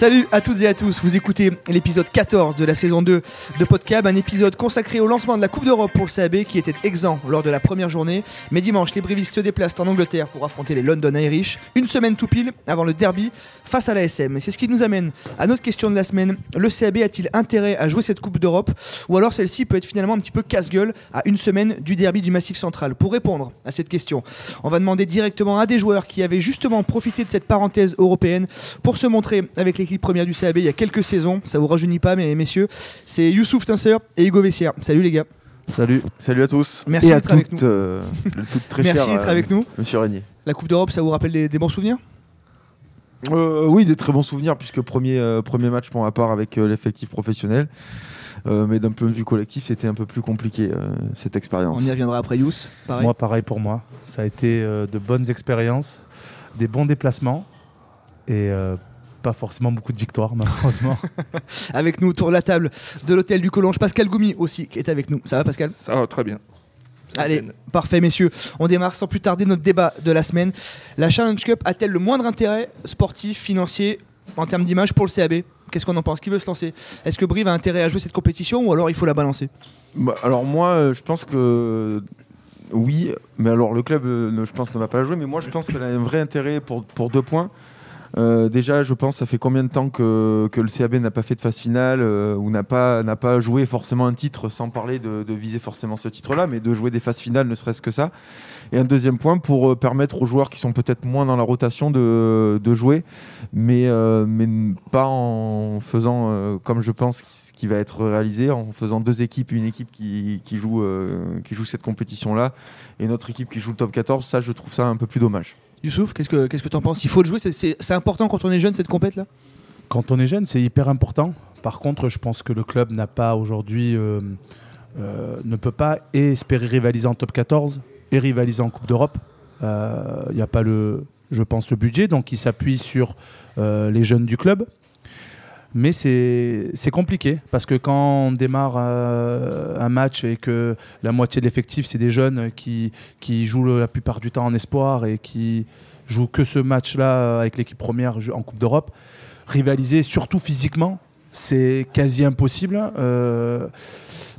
Salut à toutes et à tous, vous écoutez l'épisode 14 de la saison 2 de Podcab, un épisode consacré au lancement de la Coupe d'Europe pour le CAB qui était exempt lors de la première journée. Mais dimanche, les Brivistes se déplacent en Angleterre pour affronter les London Irish, une semaine tout pile avant le derby face à la SM. C'est ce qui nous amène à notre question de la semaine. Le CAB a-t-il intérêt à jouer cette Coupe d'Europe? Ou alors celle-ci peut être finalement un petit peu casse-gueule à une semaine du derby du Massif Central? Pour répondre à cette question, on va demander directement à des joueurs qui avaient justement profité de cette parenthèse européenne pour se montrer avec l'équipe première du CAB il y a quelques saisons. Ça vous rajeunit pas, mais messieurs, c'est Youssouf Tinser et Hugo Vessière. Salut les gars. Salut, salut à tous. Merci et à d'être avec toutes, nous. euh, très Merci d'être euh, avec nous. Monsieur Régnier. La Coupe d'Europe, ça vous rappelle des, des bons souvenirs? Euh, oui, des très bons souvenirs puisque premier, euh, premier match pour ma part avec euh, l'effectif professionnel. Euh, mais d'un point de vue collectif, c'était un peu plus compliqué euh, cette expérience. On y reviendra après Yous. Pareil. Moi, pareil pour moi. Ça a été euh, de bonnes expériences, des bons déplacements et euh, pas forcément beaucoup de victoires, malheureusement. Avec nous autour de la table de l'hôtel du Collonge, Pascal Goumi aussi qui est avec nous. Ça va Pascal? Ça va très bien. Allez, parfait messieurs. On démarre sans plus tarder notre débat de la semaine. La Challenge Cup a-t-elle le moindre intérêt sportif, financier, en termes d'image pour le CAB Qu'est-ce qu'on en pense? Qui veut se lancer? Est-ce que Brive a intérêt à jouer cette compétition ou alors il faut la balancer? Bah, alors moi, euh, je pense que oui, mais alors le club, euh, je pense, ne va pas la jouer. Mais moi, je pense qu'elle a un vrai intérêt pour, pour deux points. Euh, déjà, je pense, ça fait combien de temps que, le CAB n'a pas fait de phase finale euh, ou n'a pas, joué forcément un titre, sans parler de, viser forcément ce titre-là, mais de jouer des phases finales, ne serait-ce que ça. Et un deuxième point pour euh, permettre aux joueurs qui sont peut-être moins dans la rotation de, jouer, mais, pas en faisant, comme je pense ce qui va être réalisé, en faisant deux équipes, une équipe qui, joue, qui joue cette compétition-là et une autre équipe qui joue le top 14. Ça, je trouve ça un peu plus dommage. Youssouf, qu'est-ce que qu'est-ce que t'en penses? Il faut le jouer, c'est- important quand on est jeune cette compète là Quand on est jeune, c'est hyper important. Par contre, je pense que le club n'a pas aujourd'hui, euh, euh, ne peut pas espérer rivaliser en top 14 et rivaliser en Coupe d'Europe. Euh, Il n'y a pas le, je pense, le budget, donc il s'appuie sur euh, les jeunes du club. Mais c'est compliqué parce que quand on démarre euh, un match et que la moitié de l'effectif, c'est des jeunes qui, qui jouent la plupart du temps en espoir et qui jouent que ce match-là avec l'équipe première en Coupe d'Europe, rivaliser surtout physiquement, c'est quasi impossible euh,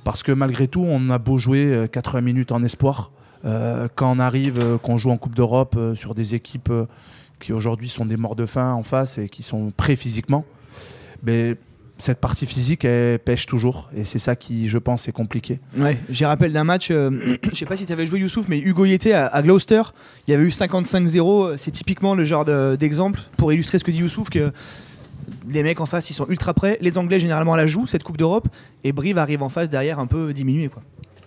parce que malgré tout, on a beau jouer euh, 80 minutes en espoir. euh, quand on arrive, euh, qu'on joue en Coupe d'Europe euh, sur des équipes euh, qui aujourd'hui sont des morts de faim en face et qui sont prêts physiquement, mais cette partie physique, elle pêche toujours. Et c'est ça qui, je pense, est compliqué. J'ai rappel d'un match, euh, je sais pas si tu avais joué Youssouf, mais Hugo Yété à, à Gloucester, il y avait eu 55-0, c'est typiquement le genre de- d'exemple pour illustrer ce que dit Youssouf, que les mecs en face ils sont ultra prêts, les Anglais généralement la jouent, cette Coupe d'Europe, et Brive arrive en face derrière un peu diminué.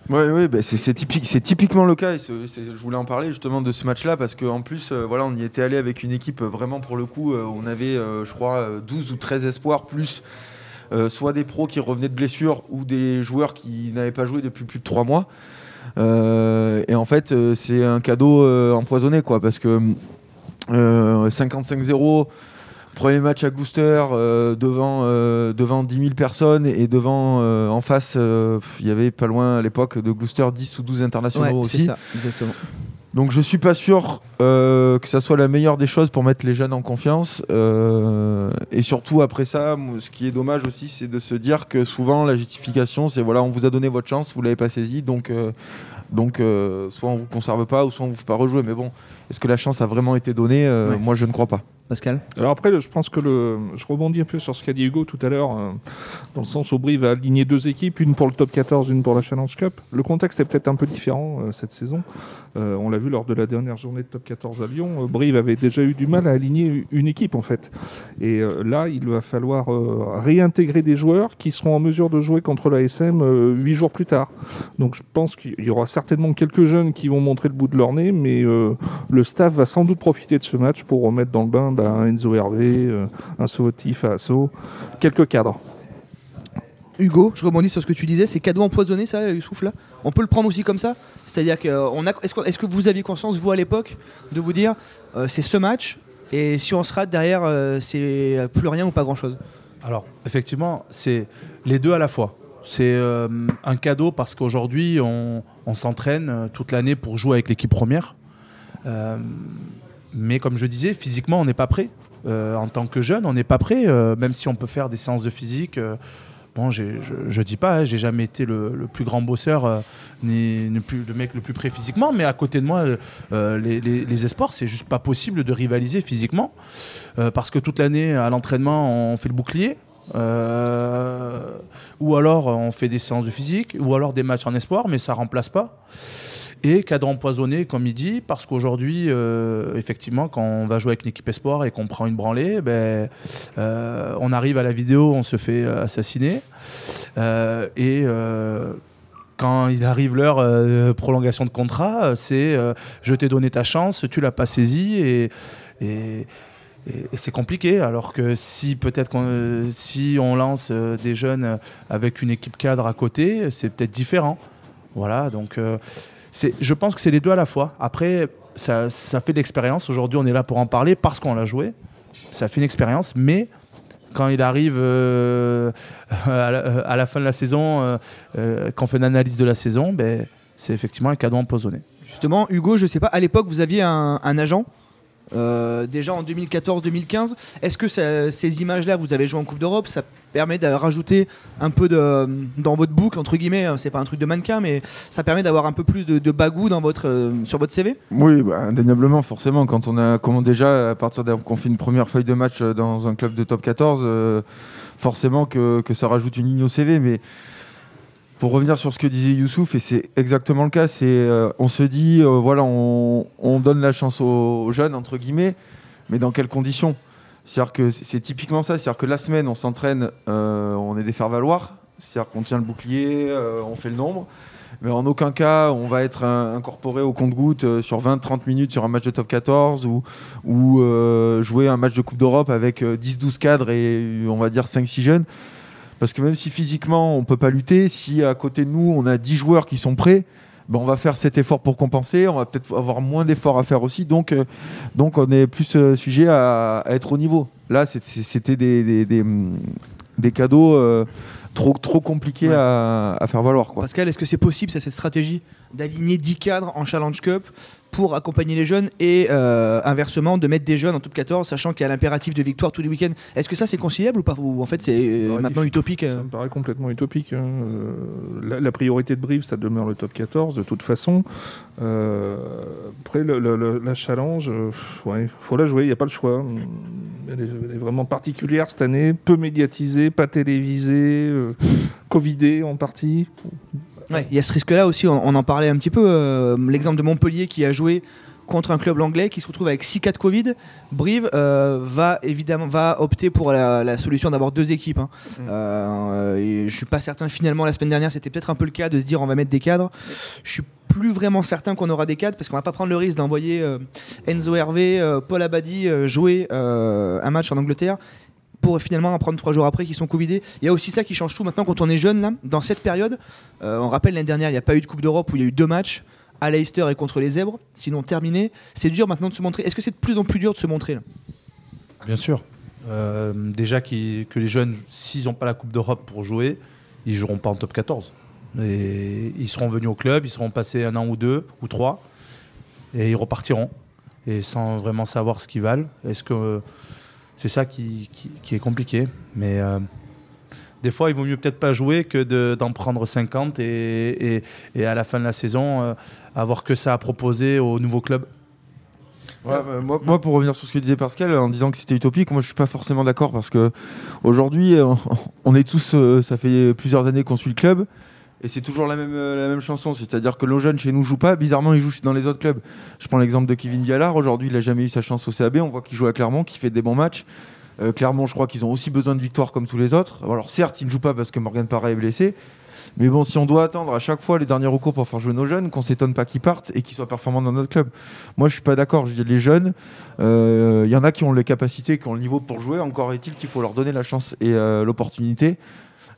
Ouais, ouais, bah, c'est typique, typiquement le cas. Et je voulais en parler justement de ce match-là parce qu'en plus, euh, voilà, on y était allé avec une équipe euh, vraiment pour le coup. euh, on avait, je crois, euh, 12 ou 13 espoirs plus soit des pros qui revenaient de blessures ou des joueurs qui n'avaient pas joué depuis plus de 3 mois. Et en fait, c'est un cadeau empoisonné, quoi, parce que euh, 55-0. Premier match à Gloucester euh, devant, euh, devant 10 000 personnes et devant euh, en face, euh, il y avait pas loin à l'époque de Gloucester 10 ou 12 internationaux Ouais, c'est aussi. ça, exactement. Donc je suis pas sûr euh, que ça soit la meilleure des choses pour mettre les jeunes en confiance. Euh, et surtout après ça, ce qui est dommage aussi, c'est de se dire que souvent la justification, c'est voilà, on vous a donné votre chance, vous l'avez pas saisie, donc euh, donc euh, soit on vous conserve pas ou soit on vous fait pas rejouer. Mais bon, est-ce que la chance a vraiment été donnée? Euh, Ouais. Moi, je ne crois pas. Pascal? Alors après, je pense que le, je rebondis un peu sur ce qu'a dit Hugo tout à l'heure, euh, dans le sens où Brive a aligné deux équipes, une pour le top 14, une pour la Challenge Cup. Le contexte est peut-être un peu différent euh, cette saison. Euh, on l'a vu lors de la dernière journée de top 14 à Lyon. euh, Brive avait déjà eu du mal à aligner une équipe en fait. Et euh, là, il va falloir euh, réintégrer des joueurs qui seront en mesure de jouer contre la SM euh, huit jours plus tard. Donc je pense qu'il y aura certainement quelques jeunes qui vont montrer le bout de leur nez, mais le staff va sans doute profiter de ce match pour remettre dans le bain un Enzo Hervé, un Sohotif à Asso, quelques cadres. Hugo, je rebondis sur ce que tu disais, c'est cadeau empoisonné ça, Youssouf là? On peut le prendre aussi comme ça? C'est-à-dire euh, est-ce, que, vous aviez conscience, vous à l'époque, de vous dire euh, c'est ce match et si on se rate derrière, euh, c'est plus rien ou pas grand-chose? Alors, effectivement, c'est les deux à la fois. C'est un cadeau parce qu'aujourd'hui, on, on s'entraîne toute l'année pour jouer avec l'équipe première. Mais comme je disais, physiquement, on n'est pas prêt. en tant que jeune, on n'est pas prêt, même si on peut faire des séances de physique. Bon, je, dis pas, hein, j'ai jamais été le, le plus grand bosseur, euh, ni, le mec le plus prêt physiquement, mais à côté de moi, euh, les, les, esports, c'est juste pas possible de rivaliser physiquement, euh, parce que toute l'année, à l'entraînement, on fait le bouclier. ou alors on fait des séances de physique, ou alors des matchs en espoir, mais ça remplace pas. Et cadre empoisonné, comme il dit, parce qu'aujourd'hui, euh, effectivement, quand on va jouer avec une équipe espoir et qu'on prend une branlée, ben, euh, on arrive à la vidéo, on se fait euh, assassiner. Et quand il arrive l'heure de prolongation de contrat, c'est je t'ai donné ta chance, tu l'as pas saisie et, c'est compliqué. Alors que si peut-être si on lance des jeunes avec une équipe cadre à côté, c'est peut-être différent. Voilà, donc je pense que c'est les deux à la fois. Après, ça, ça fait de l'expérience. Aujourd'hui, on est là pour en parler parce qu'on l'a joué. Ça fait une expérience, mais quand il arrive euh, à, la, à la fin de la saison, euh, euh, quand on fait une analyse de la saison, ben, c'est effectivement un cadeau empoisonné. Justement, Hugo, je sais pas, à l'époque, vous aviez un agent euh, déjà en 2014-2015. Est-ce que ces images-là, vous avez joué en Coupe d'Europe, ça permet de rajouter un peu de, dans votre book, entre guillemets, hein, c'est pas un truc de mannequin, mais ça permet d'avoir un peu plus de, bagou dans votre, euh, sur votre CV Oui, bah, indéniablement, forcément. Quand on a, déjà, à partir qu'on fait une première feuille de match euh, dans un club de top 14, euh, forcément que, que ça rajoute une ligne au CV. Mais pour revenir sur ce que disait Youssouf, et c'est exactement le cas, c'est euh, on se dit, euh, voilà, on, on donne la chance aux, jeunes, entre guillemets, mais dans quelles conditions? C'est-à-dire que c'est typiquement ça, c'est-à-dire que la semaine, on s'entraîne, euh, on est des faire-valoir, c'est-à-dire qu'on tient le bouclier, on fait le nombre. Mais en aucun cas, on va être incorporé au compte-goutte sur 20-30 minutes sur un match de top 14 ou, ou jouer un match de Coupe d'Europe avec euh, 10-12 cadres et on va dire 5-6 jeunes. Parce que même si physiquement on peut pas lutter, si à côté de nous on a 10 joueurs qui sont prêts, ben, on va faire cet effort pour compenser. On va peut-être avoir moins d'efforts à faire aussi. Donc, euh, donc on est plus euh, sujet à, à être au niveau. Là, c'était des, des, des, des cadeaux euh, trop, trop compliqués Ouais. à, à faire valoir. Quoi. Pascal, est-ce que c'est possible, ça, cette stratégie? D'aligner 10 cadres en Challenge Cup pour accompagner les jeunes et euh, inversement de mettre des jeunes en top 14, sachant qu'il y a l'impératif de victoire tous les week-ends Est-ce que ça c'est conciliable ou pas Ou en fait c'est euh, Ouais, maintenant utopique euh Ça me paraît complètement utopique. hein. La, la priorité de Brive, ça demeure le top 14 de toute façon. Après, le- le- le- la challenge, ouais, faut la jouer, il n'y a pas le choix. Elle est, elle est vraiment particulière cette année, peu médiatisée, pas télévisée, covidée en partie. Ouais, il y a ce risque-là aussi, on, on en parlait un petit peu. euh, L'exemple de Montpellier qui a joué contre un club anglais qui se retrouve avec 6 cas de Covid. Brive euh, va évidemment va opter pour la, la solution d'avoir deux équipes. hein. Mm. Euh, je suis pas certain finalement la semaine dernière c'était peut-être un peu le cas de se dire on va mettre des cadres. Je suis plus vraiment certain qu'on aura des cadres parce qu'on va pas prendre le risque d'envoyer euh, Enzo Hervé, Paul Abadi jouer un match en Angleterre pour finalement en prendre trois jours après qui sont covidés. Il y a aussi ça qui change tout maintenant quand on est jeune là, dans cette période. euh, on rappelle l'année dernière, il n'y a pas eu de Coupe d'Europe où il y a eu deux matchs à Leicester et contre les Zèbres, sinon terminé. C'est dur maintenant de se montrer. Est-ce que c'est de plus en plus dur de se montrer là? Bien sûr. Euh, déjà que les jeunes, s'ils n'ont pas la Coupe d'Europe pour jouer, ils joueront pas en top 14. Et ils seront venus au club, ils seront passés un an ou deux ou trois, et ils repartiront. Et sans vraiment savoir ce qu'ils valent. Est-ce que c'est ça qui, qui- est compliqué Mais euh, des fois, il vaut mieux peut-être pas jouer que de- d'en prendre 50 et, et- à la fin de la saison, euh, avoir que ça à proposer au nouveau club. Bah, moi, moi, pour revenir sur ce que disait Pascal, en disant que c'était utopique, moi je suis pas forcément d'accord parce que aujourd'hui, on, on est tous, euh, ça fait plusieurs années qu'on suit le club et c'est toujours la même, euh, la même chanson. C'est-à-dire que nos jeunes chez nous jouent pas, bizarrement ils jouent dans les autres clubs. Je prends l'exemple de Kevin Diallard. Aujourd'hui, il a jamais eu sa chance au CAB. On voit qu'il joue à Clermont, qu'il fait des bons matchs. Euh, Clermont, je crois qu'ils ont aussi besoin de victoire comme tous les autres. Alors certes, ils ne jouent pas parce que Morgan Parra est blessé. Mais bon, si on doit attendre à chaque fois les derniers recours pour faire jouer nos jeunes, qu'on s'étonne pas qu'ils partent et qu'ils soient performants dans notre club. Moi, je suis pas d'accord. Je dis les jeunes, euh, il y en a qui ont les capacités, qui ont le niveau pour jouer. Encore est-il qu'il faut leur donner la chance et euh, l'opportunité.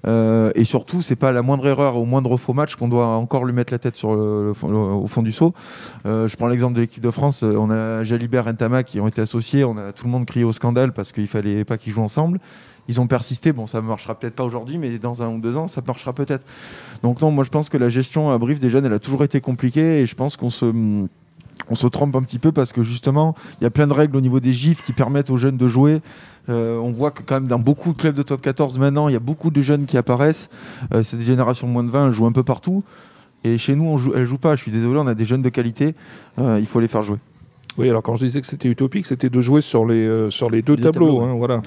Euh, et surtout, c'est pas la moindre erreur au moindre faux match qu'on doit encore lui mettre la tête sur au fond du seau. Euh, je prends l'exemple de l'équipe de France. euh, On a Jalibert et Ntama qui ont été associés. On a tout le monde crié au scandale parce qu'il fallait pas qu'ils jouent ensemble. Ils ont persisté. Bon, ça marchera peut-être pas aujourd'hui, mais dans un ou deux ans, ça marchera peut-être. Donc non, moi je pense que la gestion à Brive des jeunes, elle a toujours été compliquée et je pense qu'on se on se trompe un petit peu parce que justement, il y a plein de règles au niveau des gifs qui permettent aux jeunes de jouer. Euh, on voit que quand même dans beaucoup de clubs de top 14 maintenant, il y a beaucoup de jeunes qui apparaissent. Euh, c'est des générations moins de 20, elles jouent un peu partout. Et chez nous, elles jouent pas. Je suis désolé, on a des jeunes de qualité. euh, il faut les faire jouer. Oui, alors quand je disais que c'était utopique, c'était de jouer sur les, euh, sur les deux Les tableaux. tableaux, hein, voilà.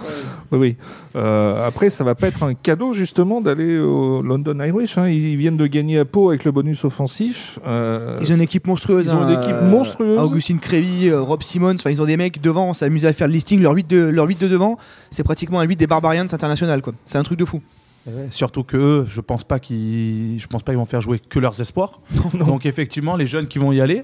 Oui, oui. Euh, après, ça va pas être un cadeau justement d'aller au London Irish. hein. Ils viennent de gagner à Pau avec le bonus offensif. Euh, Ils ont une équipe monstrueuse. Ils ont hein, une équipe monstrueuse. Augustine Crévy, Rob Simmons, enfin ils ont des mecs devant, on s'est amusé à faire le listing. Leur 8 de, leur 8 de devant, c'est pratiquement un 8 des Barbarians international. C'est un truc de fou. Ouais, Surtout que eux, je pense pas qu'ils, je pense pas qu'ils vont faire jouer que leurs espoirs. Donc effectivement, les jeunes qui vont y aller,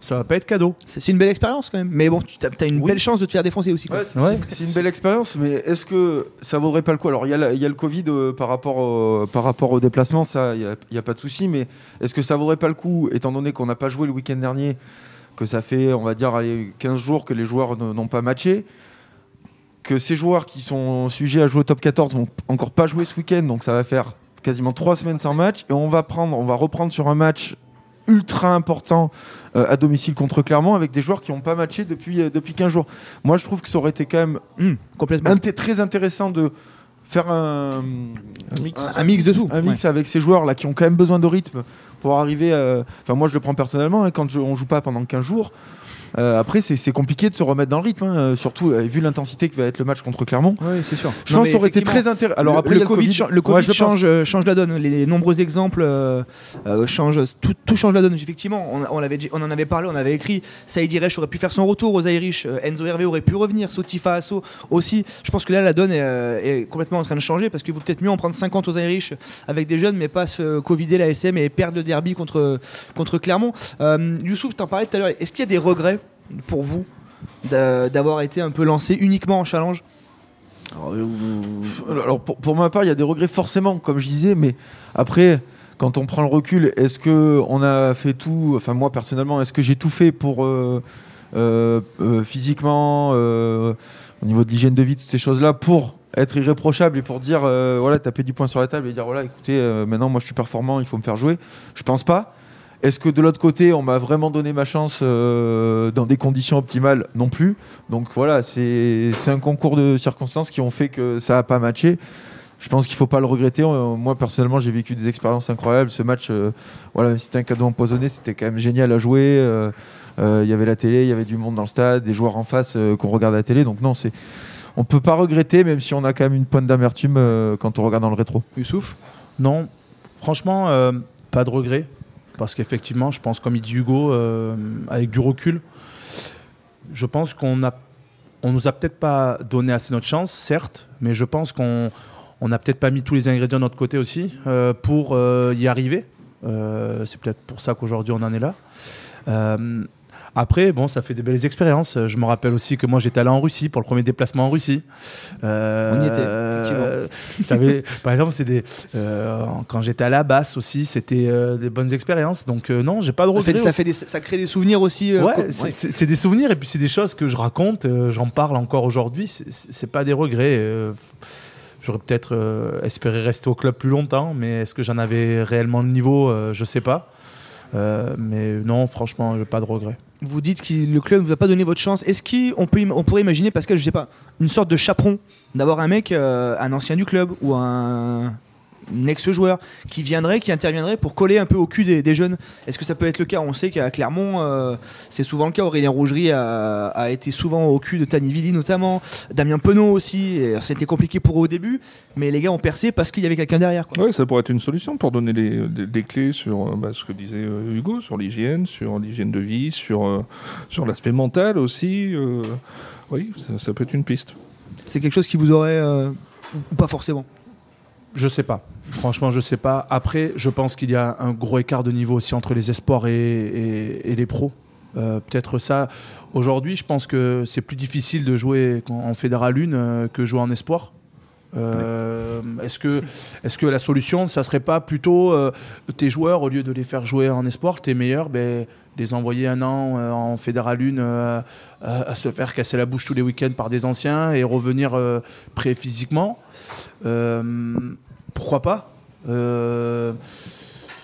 ça va pas être cadeau. C'est une belle expérience quand même. Mais bon, tu as, une Oui. belle chance de te faire défoncer aussi. Ouais, c'est Ouais. une belle expérience, mais est-ce que ça vaudrait pas le coup? Alors, il y, a y le Covid euh, par, rapport au, par rapport au déplacement, ça, il n'y a, pas de souci, mais est-ce que ça vaudrait pas le coup, étant donné qu'on n'a pas joué le week-end dernier, que ça fait, on va dire, allez, 15 jours que les joueurs n'ont pas matché que ces joueurs qui sont sujets à jouer au top 14 vont encore pas jouer ce week-end, donc ça va faire quasiment trois semaines sans match, et on va prendre, on va reprendre sur un match ultra important euh, à domicile contre Clermont avec des joueurs qui n'ont pas matché depuis, euh, depuis 15 jours. Moi, je trouve que ça aurait été quand même Hum, complètement. inté- très intéressant de faire un, un mix. Un mix de tout. un mix avec ces joueurs là qui ont quand même besoin de rythme pour arriver. à- Enfin, moi, je le prends personnellement hein, quand je, on joue pas pendant 15 jours. euh, après, c'est compliqué de se remettre dans le rythme, hein, euh, surtout euh, vu l'intensité que va être le match contre Clermont. Oui, c'est sûr. Je Non, pense que ça aurait été très intéressant. Alors le, après, le Covid, le Covid change, euh, change la donne. Les, nombreux exemples euh, euh, changent, tout, tout change la donne. Effectivement, on, en avait parlé, on avait écrit. Saïd Iresh aurait pu faire son retour aux Irish. euh, Enzo Hervé aurait pu revenir. Sotifa Asso aussi. Je pense que là, la donne est, euh, est complètement en train de changer parce qu'il vaut peut-être mieux en prendre 50 aux Irish avec des jeunes, mais pas se covider la SM et perdre le derby contre, contre Clermont. Euh, Youssouf, t'en parlais tout à l'heure. Est-ce qu'il y a des regrets pour vous d'a- d'avoir été un peu lancé uniquement en challenge? Euh, Alors pour, pour ma part, il y a des regrets forcément, comme je disais, mais après, quand on prend le recul, est-ce que on a fait tout Enfin, moi personnellement, est-ce que j'ai tout fait pour euh, physiquement, au niveau de l'hygiène de vie, toutes ces choses-là, pour être irréprochable et pour dire, euh, voilà, taper du poing sur la table et dire, voilà, écoutez, euh, maintenant moi je suis performant, il faut me faire jouer. Je pense pas. Est-ce que de l'autre côté, on m'a vraiment donné ma chance euh, dans des conditions optimales Non plus? Donc voilà, c'est un concours de circonstances qui ont fait que ça n'a pas matché. Je pense qu'il ne faut pas le regretter. Moi, personnellement, j'ai vécu des expériences incroyables. Ce match, voilà, c'était un cadeau empoisonné, c'était quand même génial à jouer. Il y avait la télé, il y avait du monde dans le stade, des joueurs en face qu'on regarde à la télé. Donc non, c'est on peut pas regretter, même si on a quand même une pointe d'amertume euh, quand on regarde dans le rétro. Youssouf Non, franchement, euh, pas de regret. Parce qu'effectivement, je pense, comme il dit Hugo, euh, avec du recul, je pense qu'on a, on nous a peut-être pas donné assez notre chance, certes, mais je pense qu'on on n'a peut-être pas mis tous les ingrédients de notre côté aussi euh, pour euh, y arriver. Euh, c'est peut-être pour ça qu'aujourd'hui on en est là. Euh, après, bon, ça fait des belles expériences. Je me rappelle aussi que moi j'étais allé en Russie pour le premier déplacement en Russie. Euh, On y était, euh, ça avait- par exemple, c'est des euh, quand j'étais à la basse aussi, c'était euh, des bonnes expériences. Donc euh, non, j'ai pas de ça, fait, regrets. ça, fait des- ça crée des souvenirs aussi. euh, Ouais, c'est- ouais. c'est c'est des souvenirs et puis c'est des choses que je raconte, euh, j'en parle encore aujourd'hui. C'est- C'est pas des regrets. euh, J'aurais peut-être euh, espéré rester au club plus longtemps, mais est-ce que j'en avais réellement le niveau euh, Je sais pas. Euh, mais non, franchement, j'ai pas de regrets. Vous dites que le club ne vous a pas donné votre chance. Est-ce qu'on on pourrait imaginer, Pascal, je sais pas, une sorte de chaperon, d'avoir un mec, euh, un ancien du club ou un ex-joueur qui viendrait, qui interviendrait pour coller un peu au cul des, des jeunes Est-ce que ça peut être le cas? On sait qu'à Clermont, euh, c'est souvent le cas. Aurélien Rougerie a, a été souvent au cul de Tani Vidi notamment, Damien Penaud aussi. C'était compliqué pour eux au début, mais les gars ont percé parce qu'il y avait quelqu'un derrière. Oui, ça pourrait être une solution pour donner les- des, des clés sur euh, bah, ce que disait euh, Hugo, sur l'hygiène, sur l'hygiène de vie, sur, euh, sur l'aspect mental aussi. euh, oui, ça, ça peut être une piste. C'est quelque chose qui vous aurait... ou pas forcément? Je sais pas. Franchement, je sais pas. Après, je pense qu'il y a un gros écart de niveau aussi entre les espoirs et, et- et les pros. Euh, Peut-être ça. Aujourd'hui, je pense que c'est plus difficile de jouer en Fédéral 1 euh, que jouer en espoir. Euh, Est-ce que, est que la solution, ça serait pas plutôt euh, tes joueurs, au lieu de les faire jouer en espoir, tes meilleurs, ben, les envoyer un an euh, en Fédéral 1 euh, à, se faire casser la bouche tous les week-ends par des anciens et revenir prêt physiquement Pourquoi pas Euh,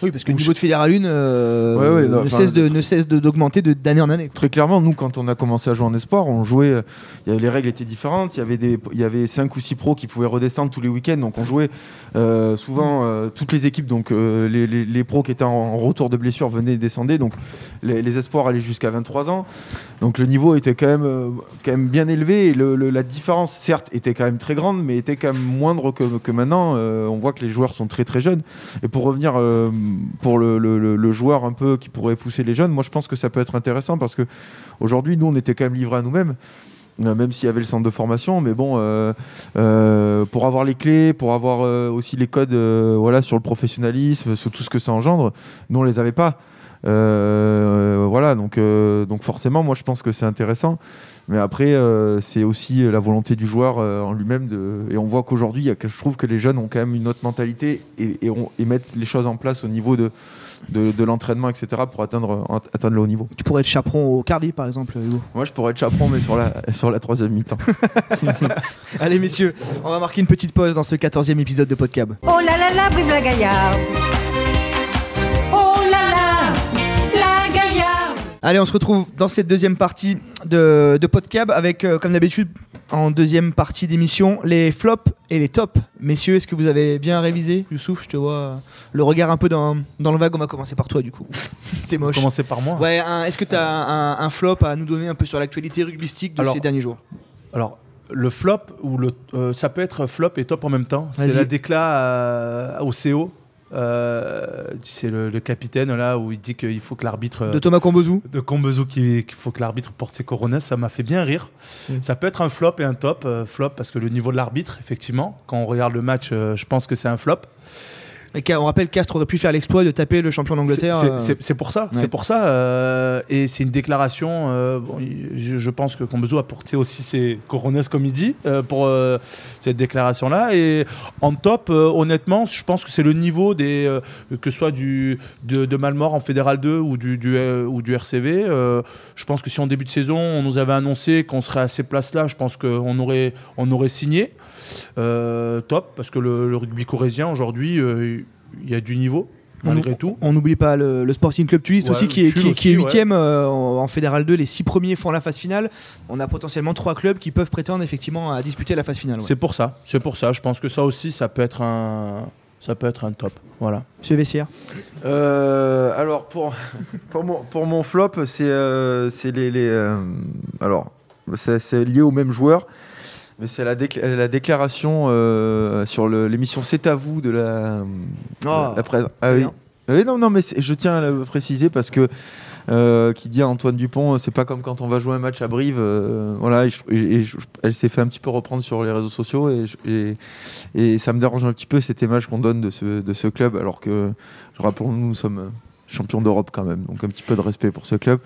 Oui, parce que le niveau de Fédéral 1 euh, Ouais, ouais, non, ne, cesse de, ne cesse de- d'augmenter de- d'année en année. Très clairement, nous, quand on a commencé à jouer en espoir, on jouait. euh, y avait- les règles étaient différentes. Il y avait des, il y avait cinq ou six pros qui pouvaient redescendre tous les week-ends. Donc, on jouait euh, souvent euh, toutes les équipes. Donc, les, les- les pros qui étaient en, retour de blessure venaient et descendaient. Donc, les, les espoirs allaient jusqu'à 23 ans. Donc, le niveau était quand même, quand même bien élevé. Et le- le- la différence, certes, était quand même très grande, mais était quand même moindre que, que maintenant. On voit que les joueurs sont très très jeunes. Et pour revenir pour le, joueur un peu qui pourrait pousser les jeunes, moi je pense que ça peut être intéressant parce que aujourd'hui nous on était quand même livrés à nous-mêmes. euh, Même s'il y avait le centre de formation, mais bon, euh, euh, pour avoir les clés, pour avoir aussi les codes voilà, sur le professionnalisme, sur tout ce que ça engendre, nous on les avait pas. Voilà, donc, donc forcément, moi je pense que c'est intéressant. Mais après, euh, c'est aussi la volonté du joueur euh, en lui-même. De... Et on voit qu'aujourd'hui, je trouve que les jeunes ont quand même une autre mentalité et, et, on- et mettent les choses en place au niveau de, de, de l'entraînement, etc., pour atteindre, atteindre le haut niveau. Tu pourrais être chaperon au Cardi, par exemple, Hugo. Moi, je pourrais être chaperon, mais sur la, sur la troisième mi-temps. Allez, messieurs, on va marquer une petite pause dans ce 14e épisode de Podcab. Oh là là là, brive la gaillarde. Allez, on se retrouve dans cette deuxième partie de, de Podcab avec, euh, comme d'habitude, en deuxième partie d'émission, les flops et les tops. Messieurs, est-ce que vous avez bien révisé Youssouf, je te vois euh, le regard un peu dans, dans le vague. On va commencer par toi, du coup. C'est moche. Commencer par moi. Ouais, est-ce que tu as un, un flop à nous donner un peu sur l'actualité rugbystique de Alors, ces derniers jours? Alors, le flop, ou le, euh, ça peut être flop et top en même temps. C'est la déclat au CO. Euh, tu sais, le, le capitaine là où il dit qu'il faut que l'arbitre. De Thomas Combozou de Combezou qui- qu'il faut que l'arbitre porte ses coronets, ça m'a fait bien rire. Mm. Ça peut être un flop et un top. Euh, flop parce que le niveau de l'arbitre, effectivement, quand on regarde le match, euh, je pense que c'est un flop. On rappelle Castres aurait pu faire l'exploit de taper le champion d'Angleterre. C'est- euh, pour ça, ouais. c'est pour ça. euh, et c'est une déclaration. euh, bon, je, je pense que Combezou a porté aussi ses coronets comme il dit euh, pour cette déclaration-là. Et en top, honnêtement, je pense que c'est le niveau des que ce soit du de, de Malmort en Fédéral 2 ou du du, ou du RCV. je pense que si en début de saison on nous avait annoncé qu'on serait à ces places-là, je pense qu'on aurait on aurait signé. Euh, top parce que le, le rugby corésien aujourd'hui, euh, il y a du niveau malgré on, tout. On n'oublie pas le, le Sporting Club Tunis Ouais, aussi, qui est, qui, est- qui est aussi, huitième euh, en, Fédéral 2. Les six premiers font la phase finale. On a potentiellement trois clubs qui peuvent prétendre effectivement à disputer la phase finale. ouais. C'est pour ça, c'est pour ça. Je pense que ça aussi, ça peut être un, ça peut être un top. Voilà. Monsieur Vessière. Euh, alors pour, pour, mon, pour mon flop, c'est euh, c'est les, les, euh, alors c'est c'est lié au même joueur, mais c'est la, la déclaration euh, sur l'émission C'est à vous de la, Oh, la presse. Ah très oui. non, non, mais je tiens à le préciser parce que euh, qui dit à Antoine Dupont, c'est pas comme quand on va jouer un match à Brive. euh, voilà, et je- et je- elle s'est fait un petit peu reprendre sur les réseaux sociaux et, je- et, et ça me dérange un petit peu cette image qu'on donne de ce, de ce club, alors que, je rappelle, nous, nous sommes champions d'Europe quand même, donc un petit peu de respect pour ce club.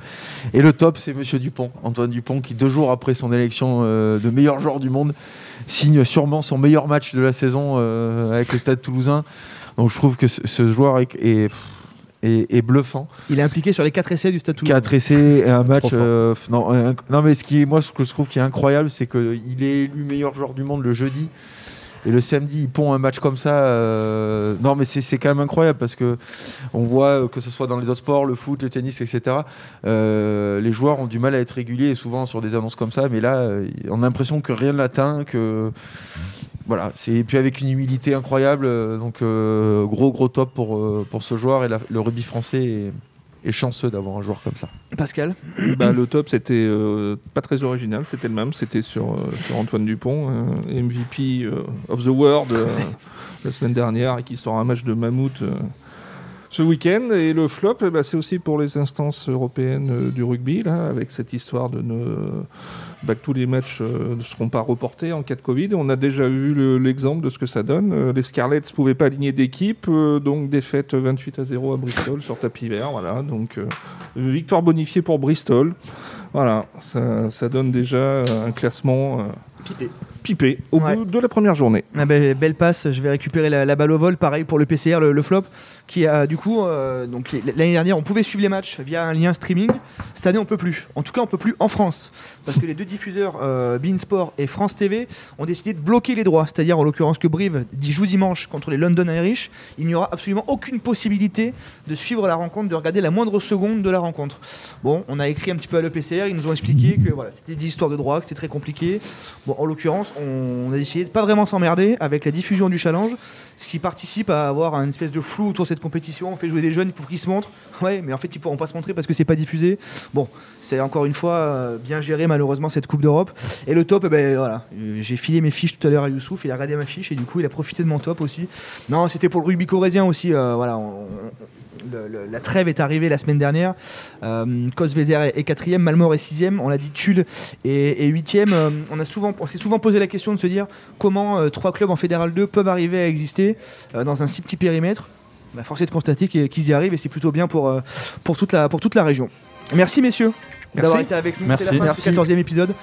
Et le top, c'est Monsieur Dupont, Antoine Dupont, qui deux jours après son élection euh, de meilleur joueur du monde, signe sûrement son meilleur match de la saison euh, avec le Stade Toulousain. Donc je trouve que ce, ce joueur est, bluffant. Il est impliqué sur les quatre essais du Stade Toulousain. 4 essais et un match. euh, non, un- non, mais ce qui est, moi, ce que je trouve qui est incroyable, c'est qu'il est élu meilleur joueur du monde le jeudi. Et le samedi, il pond un match comme ça. euh, Non, mais c'est quand même incroyable parce que on voit euh, que ce soit dans les autres sports, le foot, le tennis, etc. euh, les joueurs ont du mal à être réguliers, souvent sur des annonces comme ça. Mais là, on a l'impression que rien ne l'atteint, que voilà. C'est et puis avec une humilité incroyable. donc gros gros top pour pour ce joueur et le rugby français est chanceux d'avoir un joueur comme ça. Pascal. Bah, le top, c'était euh, pas très original, c'était le même, c'était sur, euh, sur Antoine Dupont, euh, MVP euh, of the World euh, la semaine dernière et qui sort un match de mammouth euh, ce week-end. Et le flop, eh ben, c'est aussi pour les instances européennes euh, du rugby, là, avec cette histoire de ne. bah, tous les matchs euh, ne seront pas reportés en cas de Covid. On a déjà vu le- l'exemple de ce que ça donne. Euh, les Scarlets ne pouvaient pas aligner d'équipe, donc défaite 28 à 0 à Bristol sur tapis vert. Voilà, donc victoire bonifiée pour Bristol. Voilà, ça, donne déjà un classement. Pipé au Ouais. bout de la première journée. Ah ben, belle passe, je vais récupérer la, la balle au vol. Pareil pour le PCR, le, le flop, qui a du coup, euh, donc l'année dernière, on pouvait suivre les matchs via un lien streaming. Cette année, on peut plus. En tout cas, on peut plus en France, parce que les deux diffuseurs, euh, Beansport et France TV, ont décidé de bloquer les droits. C'est-à-dire, en l'occurrence, que Brive joue dimanche contre les London Irish. Il n'y aura absolument aucune possibilité de suivre la rencontre, de regarder la moindre seconde de la rencontre. Bon, on a écrit un petit peu à l'EPCR, ils nous ont expliqué que voilà, c'était des histoires de droits, que c'était très compliqué. Bon, en l'occurrence, on a décidé de pas vraiment s'emmerder avec la diffusion du challenge, ce qui participe à avoir un espèce de flou autour de cette compétition. On fait jouer des jeunes pour qu'ils se montrent. Ouais, mais en fait, ils pourront pas se montrer parce que c'est pas diffusé. Bon, c'est encore une fois euh, bien géré malheureusement cette Coupe d'Europe. Et le top, eh ben voilà, Euh, j'ai filé mes fiches tout à l'heure à Youssouf, il a regardé ma fiche et du coup, il a profité de mon top aussi. Non, c'était pour le rugby corésien aussi. euh, voilà, la trêve est arrivée la semaine dernière. Euh, est- quatrième, Malmort est sixième. On l'a dit, Tulle est, huitième. On on s'est souvent posé la question de se dire comment euh, trois clubs en Fédéral 2 peuvent arriver à exister euh, dans un si petit périmètre. Bah, force est de constater qu'ils y arrivent et c'est plutôt bien pour, euh, pour, toute la, pour toute la région. Merci messieurs Merci. d'avoir été avec nous. Merci. La fin Merci. du 14e épisode.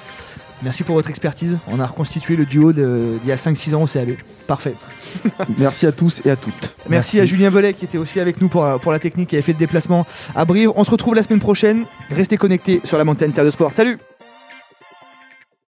Merci pour votre expertise. On a reconstitué le duo d'il y a 5-6 ans au CAB. Parfait. Merci à tous et à toutes. Merci, à Julien Volet qui était aussi avec nous pour, pour la technique, qui avait fait le déplacement à Brive. On se retrouve la semaine prochaine. Restez connectés sur la montagne Terre de Sport. Salut